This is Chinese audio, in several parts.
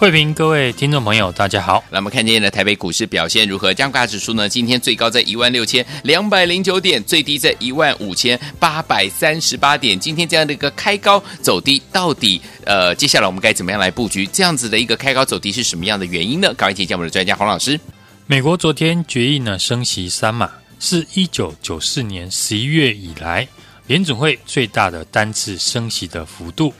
慧平，各位听众朋友，大家好。那我们看今天的台北股市表现如何？加权指数呢？今天最高在一万六千两百零九点，最低在一万五千八百三十八点。今天这样的一个开高走低，到底呃，接下来我们该怎么样来布局？这样子的一个开高走低是什么样的原因呢？赶快请教我们的专家黄老师。美国昨天决议呢，升息三码，是一九九四年十一月以来联准会最大的单次升息的幅度。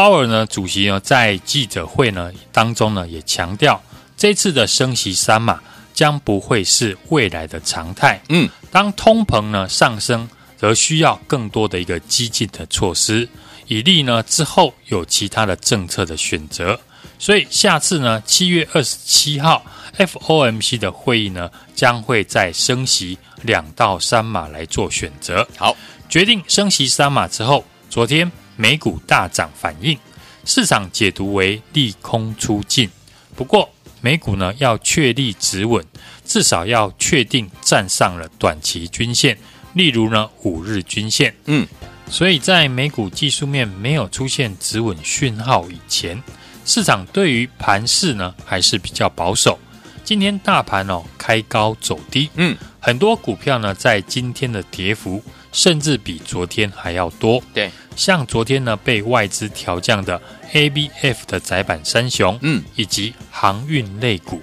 鲍尔呢，主席呢，在记者会呢当中呢，也强调，这次的升息三码将不会是未来的常态。嗯，当通膨呢上升，则需要更多的一个激进的措施，以利呢之后有其他的政策的选择。所以下次呢，七月二十七号 FOMC 的会议呢，将会再升息两到三码来做选择。好，决定升息三码之后，昨天。美股大涨，反应市场解读为利空出尽。不过，美股呢要确立止稳，至少要确定站上了短期均线，例如呢五日均线。嗯，所以在美股技术面没有出现止稳讯号以前，市场对于盘势呢还是比较保守。今天大盘哦开高走低，嗯，很多股票呢在今天的跌幅甚至比昨天还要多。对。像昨天呢，被外资调降的 ABF 的窄板三雄，嗯，以及航运类股，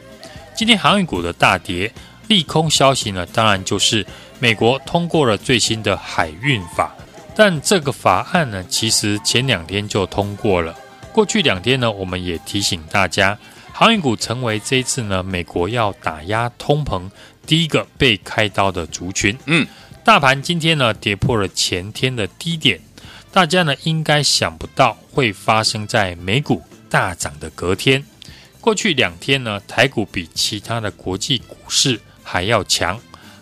今天航运股的大跌，利空消息呢，当然就是美国通过了最新的海运法，但这个法案呢，其实前两天就通过了。过去两天呢，我们也提醒大家，航运股成为这一次呢，美国要打压通膨第一个被开刀的族群。嗯，大盘今天呢，跌破了前天的低点。大家呢应该想不到会发生在美股大涨的隔天。过去两天呢，台股比其他的国际股市还要强。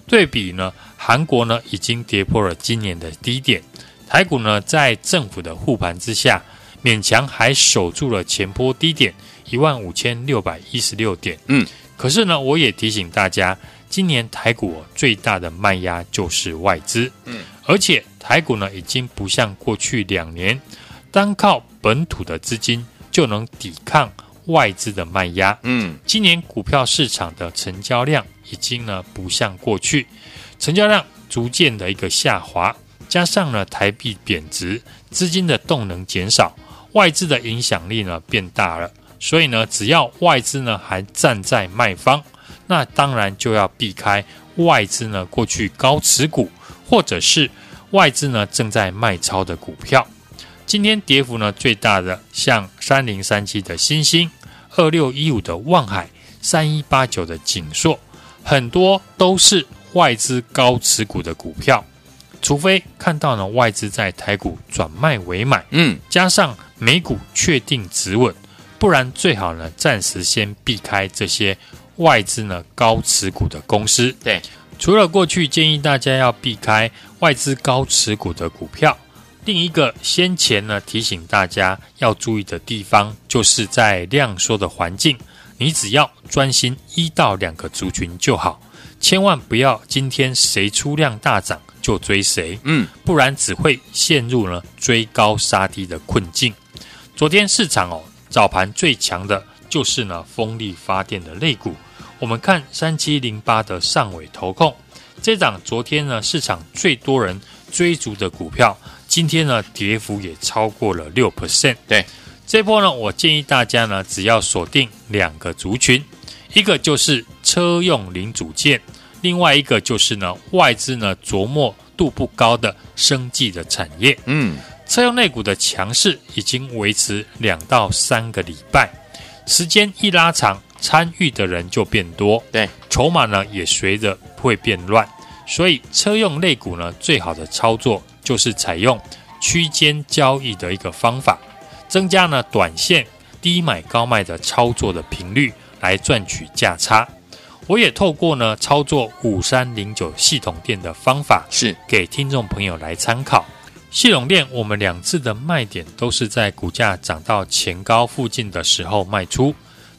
对比呢，韩国呢已经跌破了今年的低点，台股呢在政府的护盘之下，勉强还守住了前波低点一万五千六百一十六点。嗯，可是呢，我也提醒大家，今年台股最大的卖压就是外资。嗯，而且。台股呢，已经不像过去两年，单靠本土的资金就能抵抗外资的卖压。嗯，今年股票市场的成交量已经呢不像过去，成交量逐渐的一个下滑，加上呢台币贬值，资金的动能减少，外资的影响力呢变大了。所以呢，只要外资呢还站在卖方，那当然就要避开外资呢过去高持股或者是。外资呢正在卖超的股票，今天跌幅呢最大的像三零三七的新兴、二六一五的望海、三一八九的景硕，很多都是外资高持股的股票。除非看到呢外资在台股转卖为买，嗯，加上美股确定止稳，不然最好呢暂时先避开这些外资呢高持股的公司。对。除了过去建议大家要避开外资高持股的股票，另一个先前呢提醒大家要注意的地方，就是在量缩的环境，你只要专心一到两个族群就好，千万不要今天谁出量大涨就追谁，嗯，不然只会陷入了追高杀低的困境。昨天市场哦早盘最强的就是呢风力发电的类股。我们看三七零八的上尾投控，这档昨天呢市场最多人追逐的股票，今天呢跌幅也超过了六 percent。对，这波呢我建议大家呢只要锁定两个族群，一个就是车用零组件，另外一个就是呢外资呢琢磨度不高的生技的产业。嗯，车用类股的强势已经维持两到三个礼拜，时间一拉长。参与的人就变多，对，筹码呢也随着会变乱，所以车用类股呢，最好的操作就是采用区间交易的一个方法，增加呢短线低买高卖的操作的频率，来赚取价差。我也透过呢操作五三零九系统店的方法，是给听众朋友来参考。系统店我们两次的卖点都是在股价涨到前高附近的时候卖出。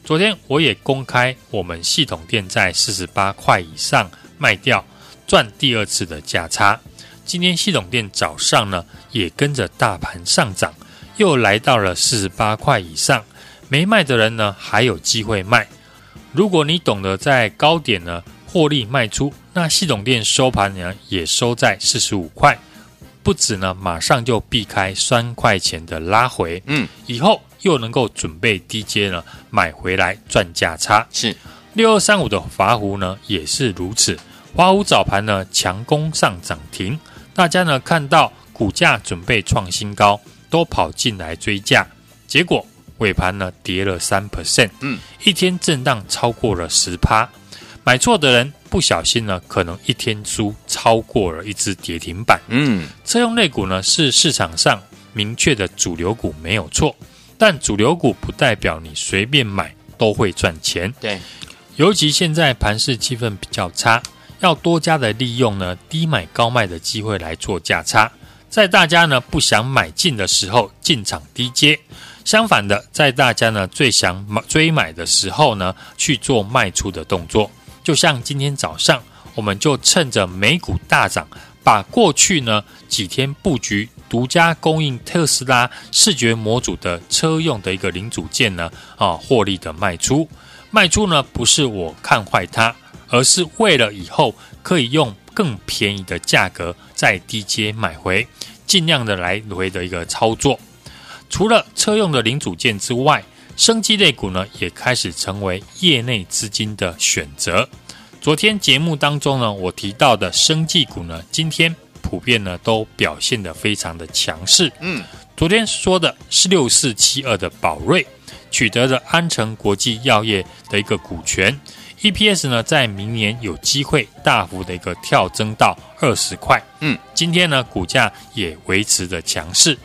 昨天我也公开，我们系统店在四十八块以上卖掉，赚第二次的价差。今天系统店早上呢也跟着大盘上涨，又来到了四十八块以上，没卖的人呢还有机会卖。如果你懂得在高点呢获利卖出，那系统店收盘呢也收在四十五块，不止呢马上就避开三块钱的拉回，嗯，以后。又能够准备低阶呢，买回来赚价差。是六二三五的华孚呢，也是如此。华孚早盘呢强攻上涨停，大家呢看到股价准备创新高，都跑进来追价，结果尾盘呢跌了三 percent，嗯，一天震荡超过了十趴，买错的人不小心呢，可能一天输超过了一只跌停板。嗯，车用类股呢是市场上明确的主流股，没有错。但主流股不代表你随便买都会赚钱。对，尤其现在盘势气氛比较差，要多加的利用呢低买高卖的机会来做价差，在大家呢不想买进的时候进场低接，相反的，在大家呢最想买追买的时候呢去做卖出的动作。就像今天早上，我们就趁着美股大涨，把过去呢几天布局。独家供应特斯拉视觉模组的车用的一个零组件呢，啊，获利的卖出，卖出呢不是我看坏它，而是为了以后可以用更便宜的价格在低阶买回，尽量的来回的一个操作。除了车用的零组件之外，生技类股呢也开始成为业内资金的选择。昨天节目当中呢，我提到的生技股呢，今天。普遍呢都表现得非常的强势。嗯，昨天说的是六四七二的宝瑞取得了安诚国际药业的一个股权，EPS 呢在明年有机会大幅的一个跳增到二十块。嗯，今天呢股价也维持着强势。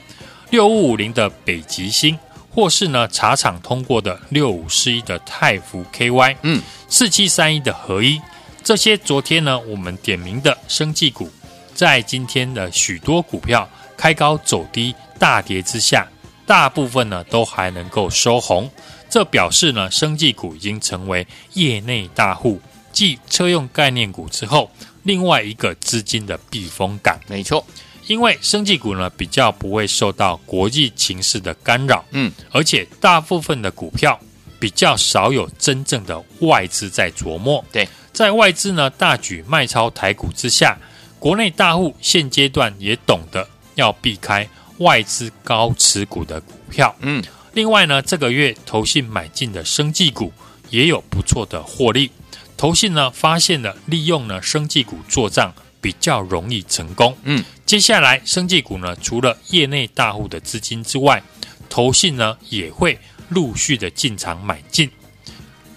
六五五零的北极星，或是呢茶厂通过的六五四一的泰福 KY，嗯，四七三一的合一，这些昨天呢我们点名的生技股。在今天的许多股票开高走低、大跌之下，大部分呢都还能够收红，这表示呢，生技股已经成为业内大户继车用概念股之后，另外一个资金的避风港。没错，因为生技股呢比较不会受到国际情势的干扰，嗯，而且大部分的股票比较少有真正的外资在琢磨。对，在外资呢大举卖超台股之下。国内大户现阶段也懂得要避开外资高持股的股票。嗯，另外呢，这个月投信买进的生技股也有不错的获利。投信呢发现了利用呢生技股做账比较容易成功。嗯，接下来生技股呢除了业内大户的资金之外，投信呢也会陆续的进场买进。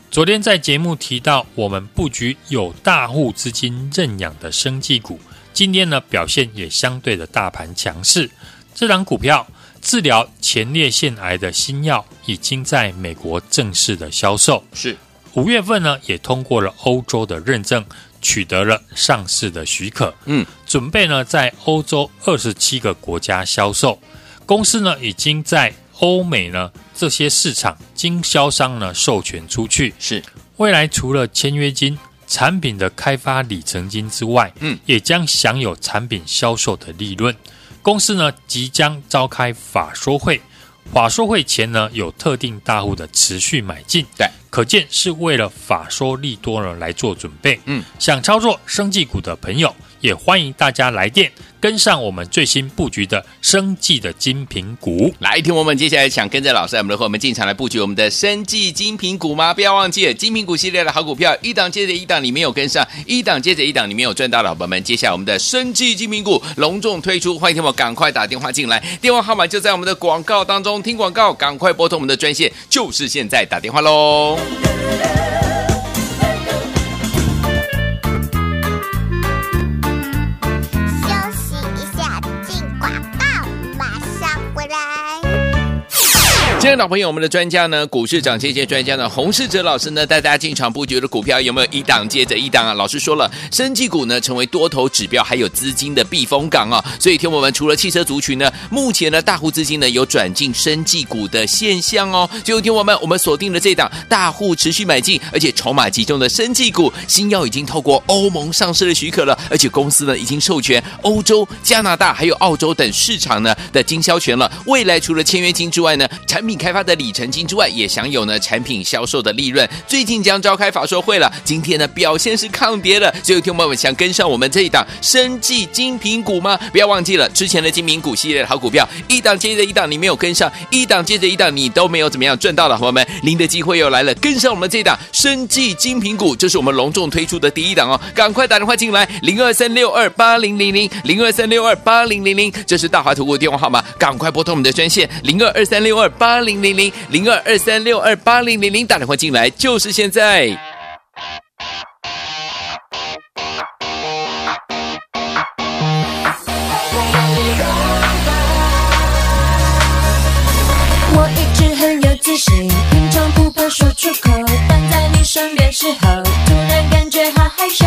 昨天在节目提到，我们布局有大户资金认养的生技股。今天呢，表现也相对的大盘强势。这档股票治疗前列腺癌的新药已经在美国正式的销售，是五月份呢也通过了欧洲的认证，取得了上市的许可。嗯，准备呢在欧洲二十七个国家销售。公司呢已经在欧美呢这些市场经销商呢授权出去。是未来除了签约金。产品的开发里程金之外，嗯，也将享有产品销售的利润。公司呢即将召开法说会，法说会前呢有特定大户的持续买进，对，可见是为了法说利多呢来做准备。嗯，想操作生技股的朋友，也欢迎大家来电。跟上我们最新布局的生计的精品股，来听我们接下来想跟着老师，我们的和我们进场来布局我们的生计精品股吗？不要忘记了精品股系列的好股票，一档接着一档，你没有跟上，一档接着一档，你没有赚到的，宝宝们，接下来我们的生计精品股隆重推出，欢迎听我赶快打电话进来，电话号码就在我们的广告当中，听广告赶快拨通我们的专线，就是现在打电话喽。亲爱的老朋友，我们的专家呢，股市涨这些专家呢，洪世哲老师呢，带大家进场布局的股票有没有一档接着一档啊？老师说了，生技股呢成为多头指标，还有资金的避风港啊。所以，听我们除了汽车族群呢，目前呢大户资金呢有转进生技股的现象哦。就听我们，我们锁定了这档大户持续买进，而且筹码集中的生技股，新药已经透过欧盟上市的许可了，而且公司呢已经授权欧洲、加拿大还有澳洲等市场呢的经销权了。未来除了签约金之外呢，产品开发的里程金之外，也享有呢产品销售的利润。最近将召开法说会了，今天呢表现是抗跌的。所以，听友们想跟上我们这一档生技精品股吗？不要忘记了之前的精品股系列的好股票，一档接着一档，你没有跟上，一档接着一档，你都没有怎么样赚到了。朋友们，您的机会又来了，跟上我们这一档生技精品股，这是我们隆重推出的第一档哦，赶快打电话进来，零二三六二八零零零，零二三六二八零零零，这是大华投顾的电话号码，赶快拨通我们的专线零二二三六二八零零零，零二二三六二八零零零，打电话进来就是现在。我一直很有自信，平常不怕说出口，但在你身边时候，突然感觉好害羞。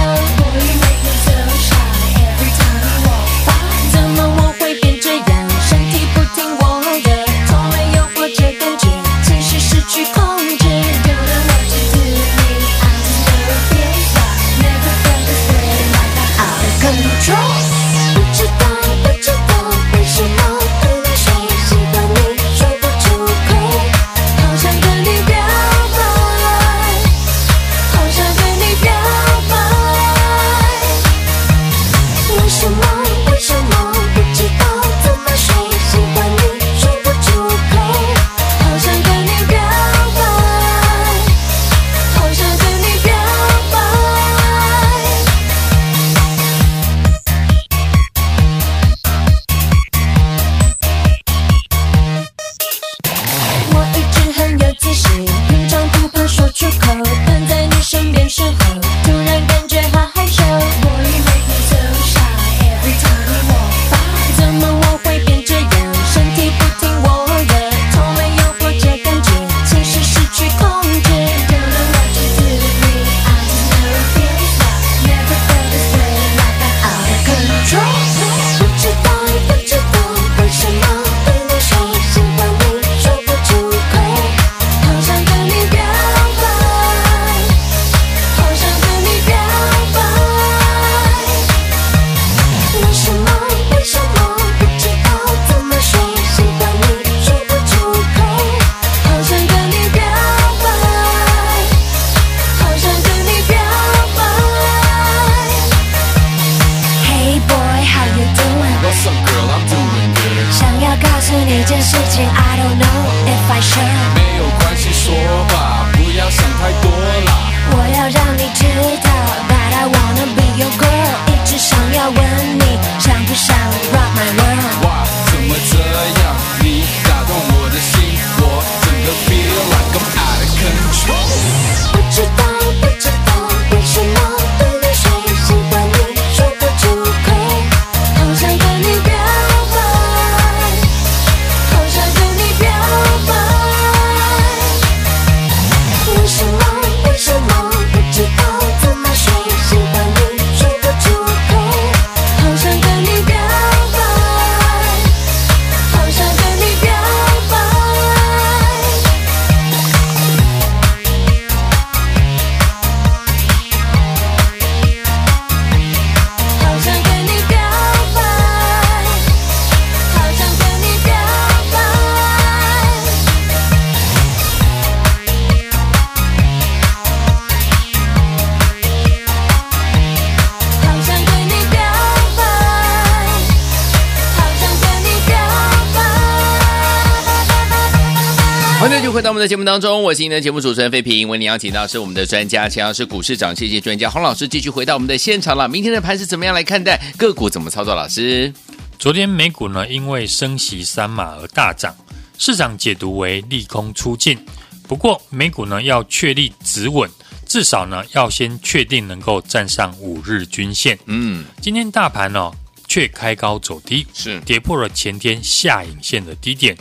欢迎继续回到我们的节目当中，我是您的节目主持人费平。为您邀请到是我们的专家，同样是股市长，谢谢专家洪老师，继续回到我们的现场了。明天的盘是怎么样来看待？个股怎么操作？老师，昨天美股呢，因为升息三码而大涨，市场解读为利空出尽。不过美股呢要确立止稳，至少呢要先确定能够站上五日均线。嗯，今天大盘呢却开高走低，是跌破了前天下影线的低点。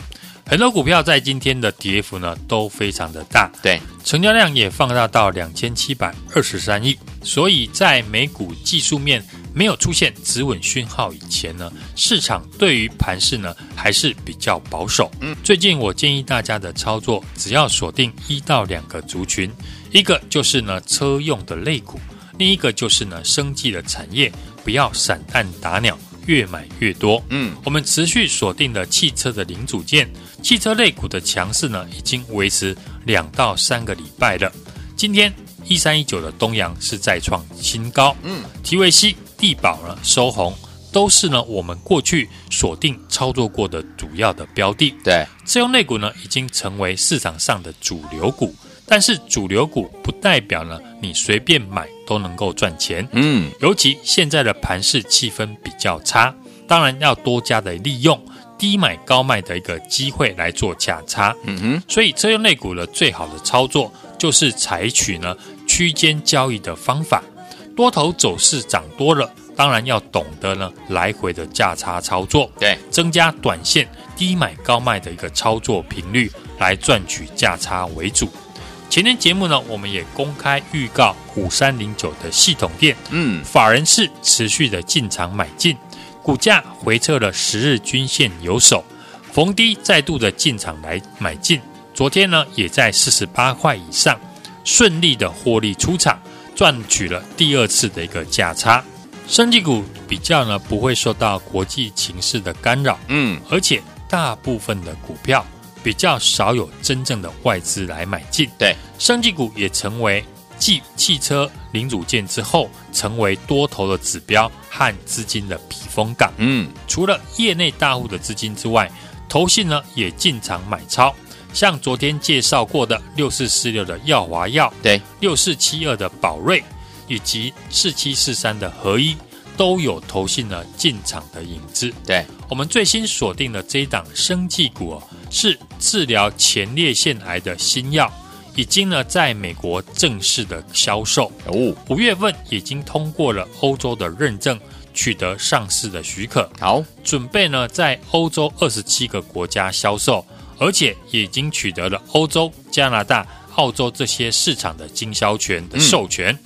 很多股票在今天的跌幅呢都非常的大，对，成交量也放大到两千七百二十三亿。所以在美股技术面没有出现止稳讯号以前呢，市场对于盘势呢还是比较保守。嗯，最近我建议大家的操作，只要锁定一到两个族群，一个就是呢车用的类股，另一个就是呢生技的产业，不要散弹打鸟，越买越多。嗯，我们持续锁定了汽车的零组件，汽车类股的强势呢已经维持两到三个礼拜了。今天。一三一九的东阳是再创新高，嗯，提维西、地保呢收红，都是呢我们过去锁定操作过的主要的标的。对，自用类股呢已经成为市场上的主流股，但是主流股不代表呢你随便买都能够赚钱。嗯，尤其现在的盘市气氛比较差，当然要多加的利用低买高卖的一个机会来做价差。嗯哼，所以车用类股的最好的操作就是采取呢。区间交易的方法，多头走势涨多了，当然要懂得呢来回的价差操作，对，增加短线低买高卖的一个操作频率，来赚取价差为主。前天节目呢，我们也公开预告五三零九的系统店，嗯，法人是持续的进场买进，股价回撤了十日均线有守，逢低再度的进场来买进，昨天呢也在四十八块以上。顺利的获利出场，赚取了第二次的一个价差。生技股比较呢，不会受到国际情势的干扰，嗯，而且大部分的股票比较少有真正的外资来买进。对，生技股也成为继汽车零组件之后，成为多头的指标和资金的避风港。嗯，除了业内大户的资金之外，投信呢也进场买超。像昨天介绍过的六四四六的耀华药，对，六四七二的宝瑞，以及四七四三的合一，都有投信呢进场的影子。对，我们最新锁定的这一档生技股哦，是治疗前列腺癌的新药，已经呢在美国正式的销售。哦，五月份已经通过了欧洲的认证，取得上市的许可。好，准备呢在欧洲二十七个国家销售。而且已经取得了欧洲、加拿大、澳洲这些市场的经销权的授权。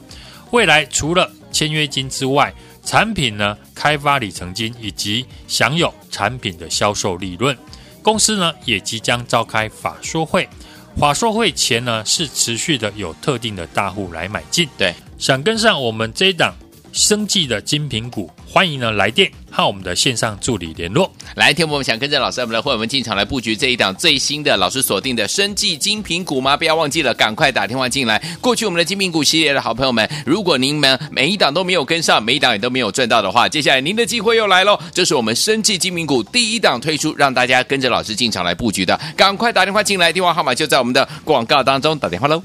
未来除了签约金之外，产品呢开发里程金以及享有产品的销售利润。公司呢也即将召开法说会，法说会前呢是持续的有特定的大户来买进。对，想跟上我们这一档生计的精品股，欢迎呢来电和我们的线上助理联络。来，听我们想跟着老师，我们的会员进场来布局这一档最新的老师锁定的生技精品股吗？不要忘记了，赶快打电话进来。过去我们的精品股系列的好朋友们，如果您们每一档都没有跟上，每一档也都没有赚到的话，接下来您的机会又来喽！这是我们生技精品股第一档推出，让大家跟着老师进场来布局的，赶快打电话进来，电话号码就在我们的广告当中，打电话喽。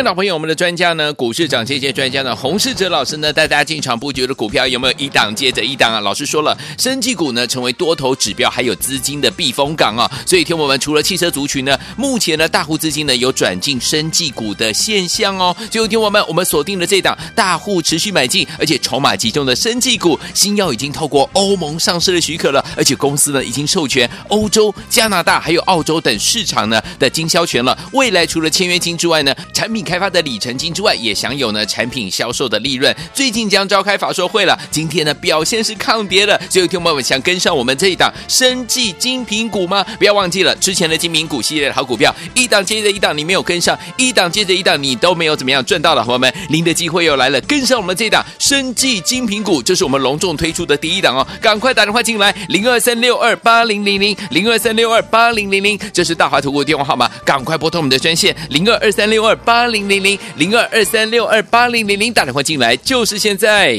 的老朋友，我们的专家呢，股市涨跌跌专家呢，洪世哲老师呢，带大家进场布局的股票有没有一档接着一档啊？老师说了，生技股呢成为多头指标，还有资金的避风港啊。所以，听我们除了汽车族群呢，目前呢大户资金呢有转进生技股的现象哦。最后，听我们，我们锁定了这档大户持续买进，而且筹码集中的生技股，新药已经透过欧盟上市的许可了，而且公司呢已经授权欧洲、加拿大还有澳洲等市场呢的经销权了。未来除了签约金之外呢，产品开发的里程金之外，也享有呢产品销售的利润。最近将召开法说会了，今天呢表现是抗跌的。所以，听友们想跟上我们这一档生技精品股吗？不要忘记了之前的精品股系列的好股票，一档接着一档，你没有跟上，一档接着一档，你都没有怎么样赚到的，朋友们，您的机会又来了，跟上我们这一档生技精品股，这是我们隆重推出的第一档哦，赶快打电话进来，零二三六二八零零零，零二三六二八零零零，这是大华投顾电话号码，赶快拨通我们的专线零二二三六二八零零零零二二三六二八零零零，打电话进来就是现在。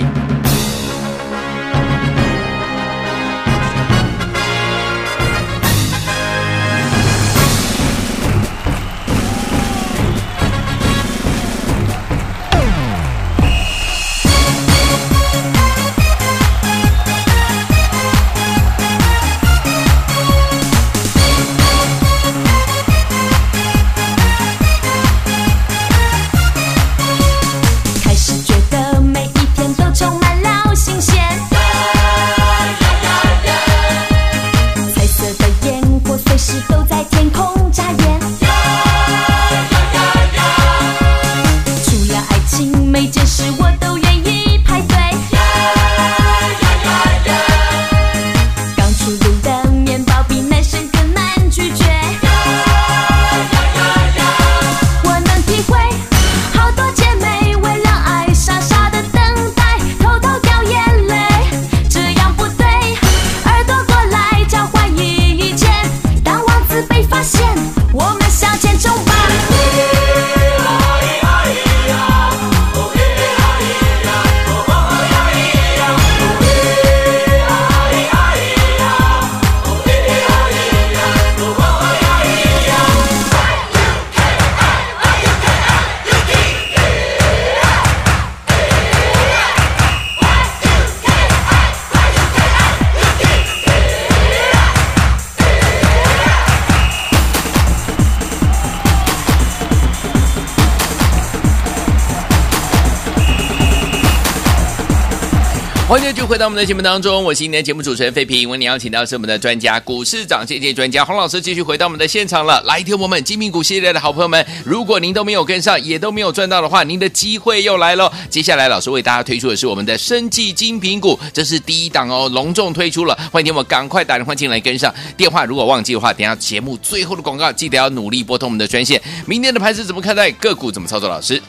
回到我们的节目当中，我是今天的节目主持人费平。为您邀请到是我们的专家，股市涨跌跌专家洪老师，继续回到我们的现场了。来，听我们精品股系列的好朋友们，如果您都没有跟上，也都没有赚到的话，您的机会又来喽。接下来，老师为大家推出的是我们的生计精品股，这是第一档哦，隆重推出了。欢迎听我们赶快打电话进来跟上。电话如果忘记的话，等下节目最后的广告记得要努力拨通我们的专线。明天的盘子怎么看待？个股怎么操作？老师？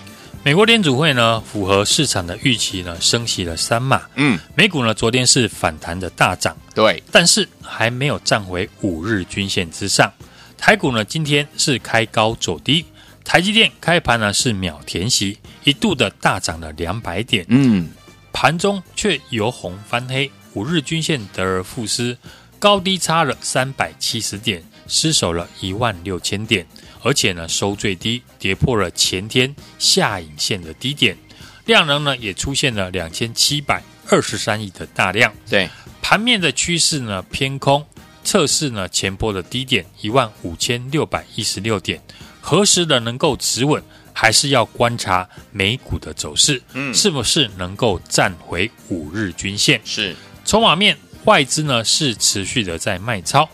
美国联储会呢，符合市场的预期呢，升息了三码。嗯，美股呢，昨天是反弹的大涨，对，但是还没有站回五日均线之上。台股呢，今天是开高走低，台积电开盘呢是秒填息，一度的大涨了两百点。嗯，盘中却由红翻黑，五日均线得而复失，高低差了三百七十点，失守了一万六千点。而且呢，收最低，跌破了前天下影线的低点，量能呢也出现了两千七百二十三亿的大量。对，盘面的趋势呢偏空，测试呢前波的低点一万五千六百一十六点，何时的能够止稳，还是要观察美股的走势，嗯，是不是能够站回五日均线？是，筹码面外资呢是持续的在卖超。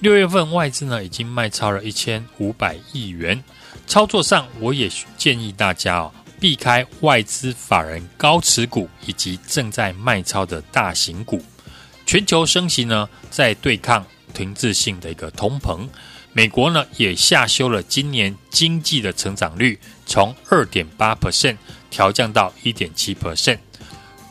六月份外资呢已经卖超了一千五百亿元，操作上我也建议大家哦，避开外资法人高持股以及正在卖超的大型股。全球升息呢，在对抗停滞性的一个通膨。美国呢也下修了今年经济的成长率，从二点八 percent 调降到一点七 percent。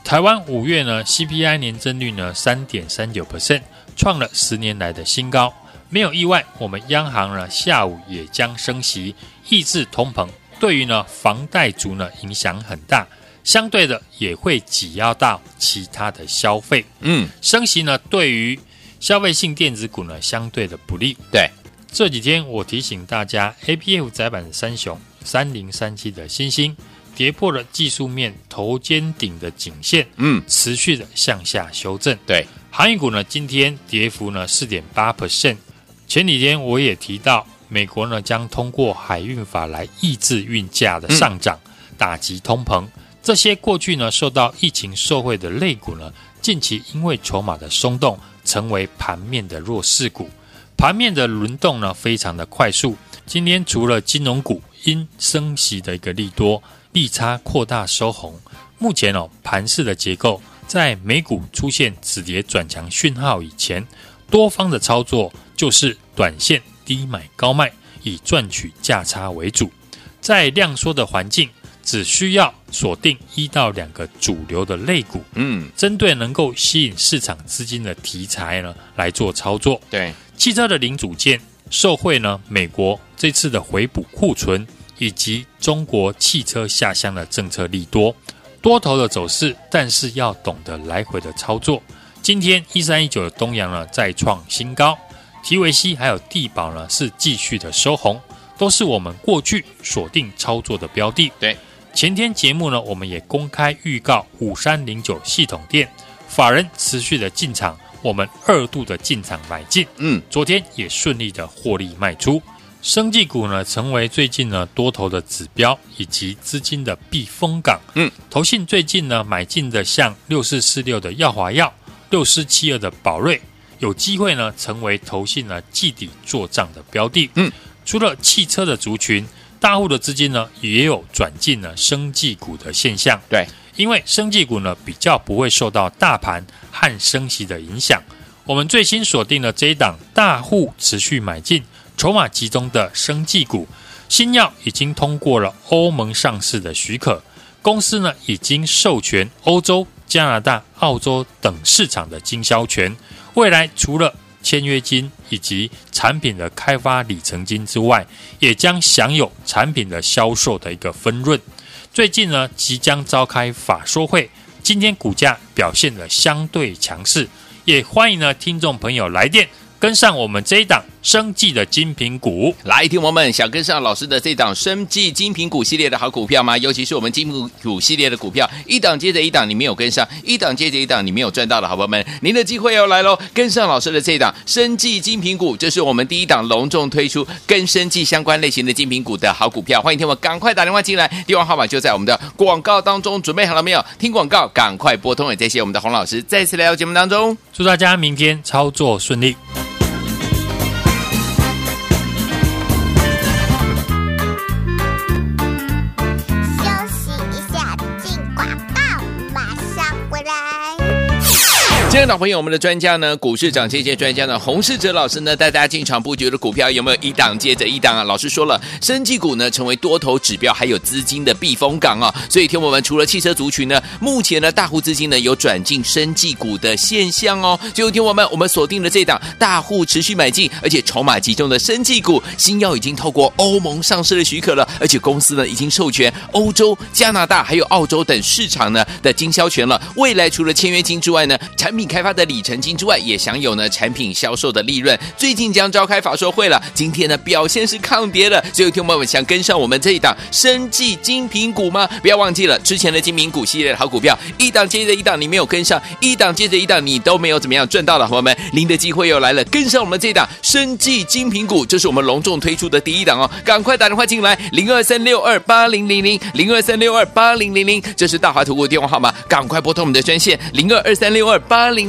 台湾五月呢 CPI 年增率呢三点三九 percent。创了十年来的新高，没有意外，我们央行呢下午也将升息，抑制通膨。对于呢房贷族呢影响很大，相对的也会挤压到其他的消费。嗯，升息呢对于消费性电子股呢相对的不利。对，这几天我提醒大家，A P F 窄板三雄三零三七的新兴跌破了技术面头肩顶的颈线，嗯，持续的向下修正。对。航运股呢，今天跌幅呢四点八 percent。前几天我也提到，美国呢将通过海运法来抑制运价的上涨，打击通膨。这些过去呢受到疫情受惠的类股呢，近期因为筹码的松动，成为盘面的弱势股。盘面的轮动呢非常的快速。今天除了金融股因升息的一个利多，利差扩大收红。目前哦盘势的结构。在美股出现止跌转强讯号以前，多方的操作就是短线低买高卖，以赚取价差为主。在量缩的环境，只需要锁定一到两个主流的类股，嗯，针对能够吸引市场资金的题材呢来做操作。对，汽车的零组件受惠呢，美国这次的回补库存以及中国汽车下乡的政策利多。多头的走势，但是要懂得来回的操作。今天一三一九的东阳呢再创新高，提维西还有地保呢是继续的收红，都是我们过去锁定操作的标的。对，前天节目呢我们也公开预告五三零九系统店法人持续的进场，我们二度的进场买进，嗯，昨天也顺利的获利卖出。生技股呢，成为最近呢多头的指标以及资金的避风港。嗯，投信最近呢买进的像六四四六的耀华药、六四七二的宝瑞，有机会呢成为投信呢季底做账的标的。嗯，除了汽车的族群，大户的资金呢也有转进了生技股的现象。对，因为生技股呢比较不会受到大盘和升息的影响。我们最新锁定了这一档大户持续买进。筹码集中的生技股，新药已经通过了欧盟上市的许可，公司呢已经授权欧洲、加拿大、澳洲等市场的经销权。未来除了签约金以及产品的开发里程金之外，也将享有产品的销售的一个分润。最近呢即将召开法说会，今天股价表现得相对强势，也欢迎呢听众朋友来电。跟上我们这一档生技的精品股。来，听我们想跟上老师的这档生技精品股系列的好股票吗？尤其是我们精品股系列的股票，一档接着一档，你没有跟上，一档接着一档，你没有赚到的好朋友们，您的机会要来喽！跟上老师的这档生技精品股，这是我们第一档隆重推出跟生技相关类型的精品股的好股票。欢迎听我赶快打电话进来，电话号码就在我们的广告当中，准备好了没有？听广告，赶快拨通。也谢谢我们的洪老师再次来到节目当中，祝大家明天操作顺利。亲爱的朋友，我们的专家呢，股市涨这些专家呢，洪世哲老师呢，带大家进场布局的股票有没有一档接着一档啊？老师说了，生技股呢成为多头指标，还有资金的避风港啊。所以，听我们除了汽车族群呢，目前呢大户资金呢有转进生技股的现象哦。就听我们，我们锁定了这档大户持续买进，而且筹码集中的生技股，新药已经透过欧盟上市的许可了，而且公司呢已经授权欧洲、加拿大还有澳洲等市场呢的经销权了。未来除了签约金之外呢，产品开开发的里程金之外，也享有呢产品销售的利润。最近将召开法说会了，今天呢表现是抗跌的。所以，听众朋友们想跟上我们这一档生技精品股吗？不要忘记了之前的精品股系列的好股票，一档接着一档，你没有跟上，一档接着一档，你都没有怎么样赚到的，朋友们，您的机会又来了，跟上我们这一档生技精品股，这是我们隆重推出的第一档哦，赶快打电话进来，零二三六二八零零零零二三六二八零零零，这是大华投顾电话号码，赶快拨通我们的专线零二二三六二八零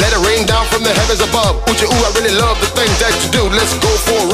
Let it rain down from the heavens above. Ooh, ooh, I really love the things that you do. Let's go for